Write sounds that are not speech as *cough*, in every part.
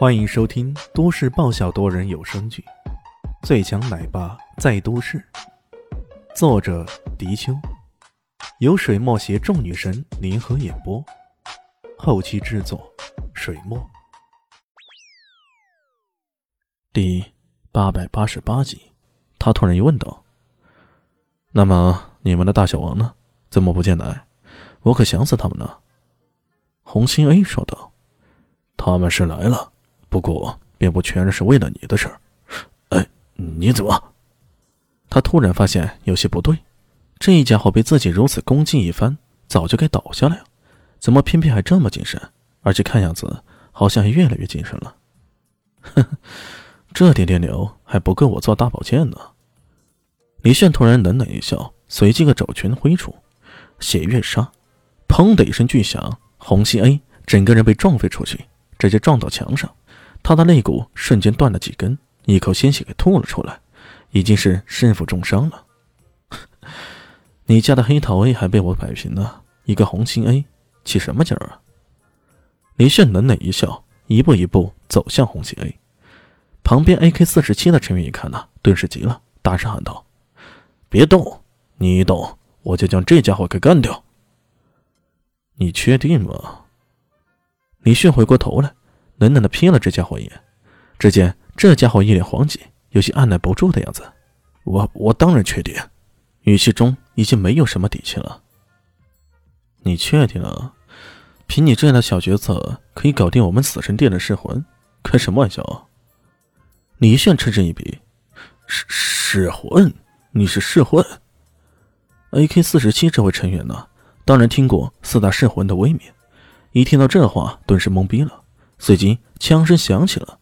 欢迎收听都市爆笑多人有声剧《最强奶爸在都市》，作者：迪秋，由水墨携众女神联合演播，后期制作：水墨。第八百八十八集，他突然又问道：“那么你们的大小王呢？怎么不见来？我可想死他们了。”红心 A 说道：“他们是来了。”不过，并不全是为了你的事儿。哎，你怎么？他突然发现有些不对，这一家伙被自己如此攻击一番，早就该倒下了呀，怎么偏偏还这么谨慎？而且看样子好像还越来越精神了。呵呵，这点电流还不够我做大保健呢。李炫突然冷冷一笑，随即个肘拳挥出，血月杀，砰的一声巨响，红心 A 整个人被撞飞出去，直接撞到墙上。他的肋骨瞬间断了几根，一口鲜血给吐了出来，已经是身负重伤了。*laughs* 你家的黑桃 A 还被我摆平了，一个红心 A，起什么劲儿啊？李炫冷冷一笑，一步一步走向红心 A。旁边 AK 四十七的成员一看呢，顿时急了，大声喊道：“别动！你一动，我就将这家伙给干掉。”你确定吗？李炫回过头来。冷冷的瞥了这家伙一眼，只见这家伙一脸黄急，有些按耐不住的样子。我我当然确定，语气中已经没有什么底气了。你确定啊？凭你这样的小角色，可以搞定我们死神殿的噬魂？开什么玩笑？啊李炫嗤之以鼻：“噬噬魂？你是噬魂？”AK 四十七这位成员呢？当然听过四大噬魂的威名，一听到这话，顿时懵逼了。随即枪声响起了，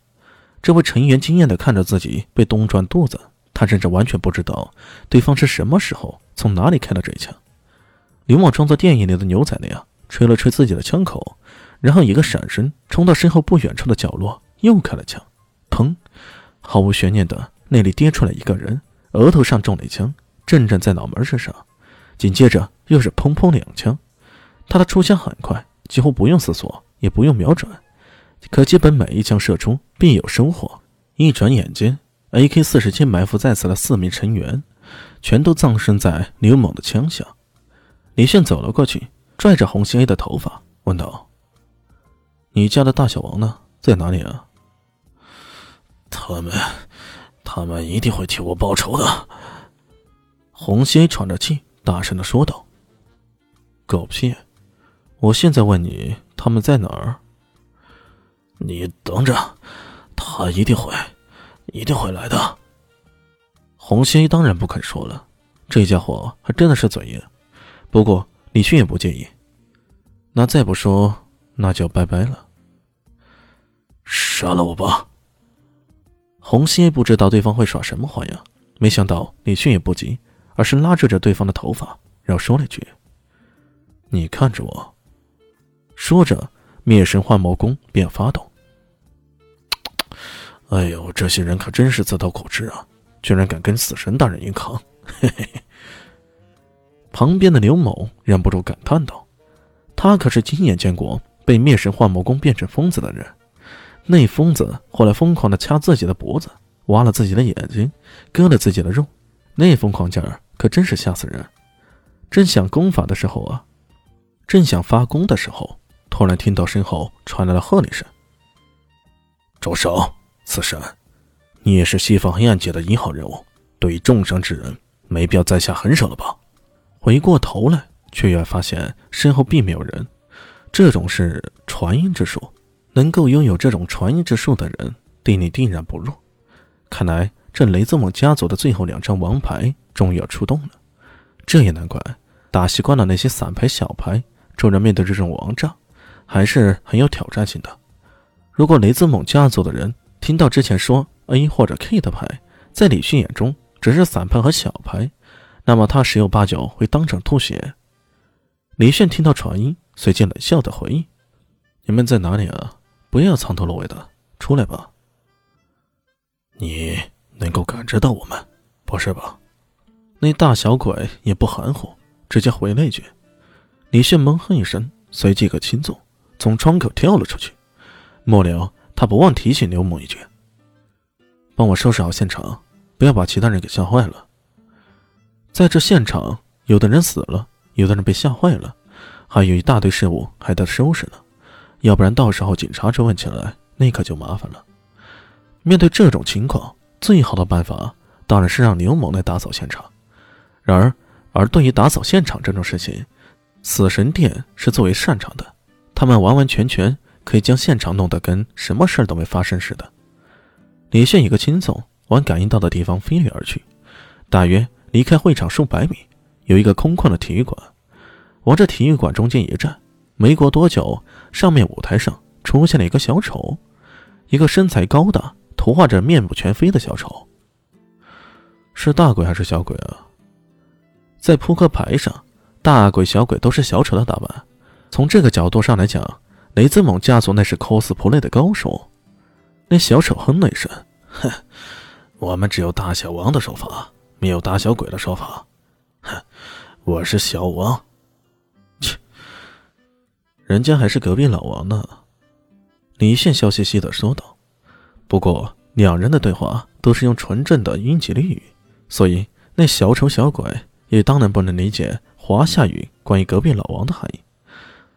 这位成员惊艳的看着自己被东转肚子，他甚至完全不知道对方是什么时候从哪里开的这一枪。刘某装作电影里的牛仔那样吹了吹自己的枪口，然后一个闪身冲到身后不远处的角落又开了枪，砰！毫无悬念的那里跌出来一个人，额头上中了一枪，正正在脑门之上。紧接着又是砰砰两枪，他的出枪很快，几乎不用思索，也不用瞄准。可基本每一枪射出必有收获。一转眼间，AK 四十七埋伏在此的四名成员，全都葬身在刘猛的枪下。李炫走了过去，拽着红心 A 的头发，问道：“你家的大小王呢？在哪里啊？”他们，他们一定会替我报仇的。红心 A 喘着气，大声的说道：“狗屁！我现在问你，他们在哪儿？”你等着，他一定会，一定会来的。红心当然不肯说了，这家伙还真的是嘴硬。不过李迅也不介意，那再不说，那就拜拜了。杀了我吧！红心不知道对方会耍什么花样，没想到李迅也不急，而是拉扯着对方的头发，然后说了句：“你看着我。”说着，灭神幻魔功便发动。哎呦，这些人可真是自讨苦吃啊！居然敢跟死神大人硬扛，*laughs* 旁边的刘某忍不住感叹道：“他可是亲眼见过被灭神幻魔功变成疯子的人。那疯子后来疯狂的掐自己的脖子，挖了自己的眼睛，割了自己的肉，那疯狂劲儿可真是吓死人。正想功法的时候啊，正想发功的时候，突然听到身后传来了喝令声：‘住手！’”此神，你也是西方黑暗界的一号人物，对于重伤之人，没必要再下狠手了吧？回过头来，却又发现身后并没有人。这种是传音之术，能够拥有这种传音之术的人，地力定然不弱。看来这雷兹蒙家族的最后两张王牌终于要出动了。这也难怪，打习惯了那些散牌小牌，骤然面对这种王炸，还是很有挑战性的。如果雷兹蒙家族的人，听到之前说 A 或者 K 的牌，在李迅眼中只是散牌和小牌，那么他十有八九会当场吐血。李迅听到传音，随即冷笑的回应：“你们在哪里啊？不要藏头露尾的，出来吧。”你能够感知到我们，不是吧？那大小鬼也不含糊，直接回了一句。李迅闷哼一声，随即个轻纵，从窗口跳了出去。末了。他不忘提醒刘某一句：“帮我收拾好现场，不要把其他人给吓坏了。”在这现场，有的人死了，有的人被吓坏了，还有一大堆事物还得收拾呢。要不然到时候警察追问起来，那可就麻烦了。面对这种情况，最好的办法当然是让刘某来打扫现场。然而，而对于打扫现场这种事情，死神殿是最为擅长的。他们完完全全可以将现场弄得跟什么事儿都没发生似的。李炫一个轻松往感应到的地方飞掠而去，大约离开会场数百米，有一个空旷的体育馆。往这体育馆中间一站，没过多久，上面舞台上出现了一个小丑，一个身材高大、图画着面目全非的小丑。是大鬼还是小鬼啊？在扑克牌上，大鬼、小鬼都是小丑的打扮。从这个角度上来讲，雷兹蒙家族那是 cosplay 的高手。那小丑哼了一声：“哼，我们只有大小王的说法，没有大小鬼的说法。哼，我是小王。切，人家还是隔壁老王呢。”李现笑嘻嘻的说道。不过，两人的对话都是用纯正的英吉利语，所以那小丑小鬼。也当然不能理解华夏语关于隔壁老王的含义，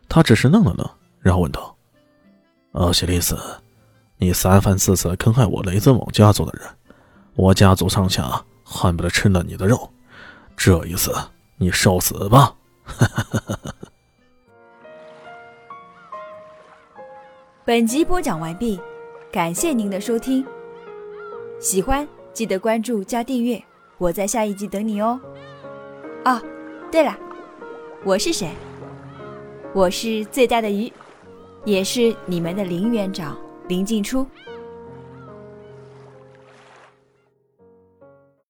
他只是愣了愣，然后问道：“奥西里斯，你三番四次坑害我雷泽蒙家族的人，我家族上下恨不得吃了你的肉，这一次你受死吧！” *laughs* 本集播讲完毕，感谢您的收听，喜欢记得关注加订阅，我在下一集等你哦。哦，对了，我是谁？我是最大的鱼，也是你们的林园长林静初。